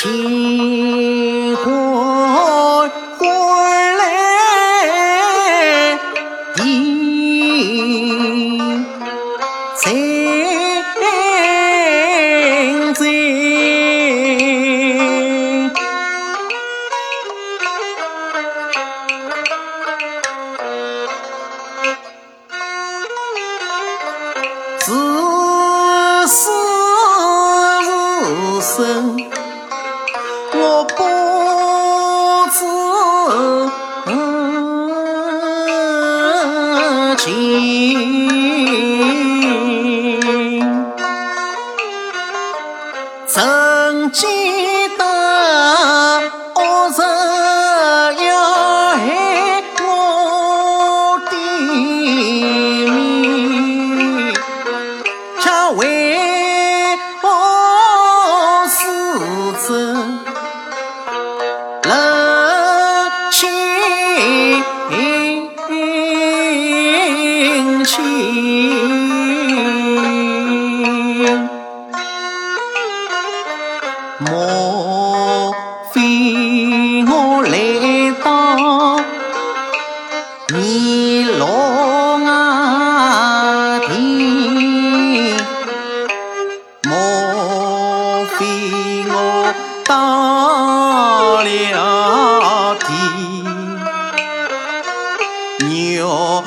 天灰灰来地在在。自始至生，我不知情，曾记得恶人要害我的命。恰为 mô phi hô lệ to ni lô nga thi mô phi ngô ta li thi nhiều.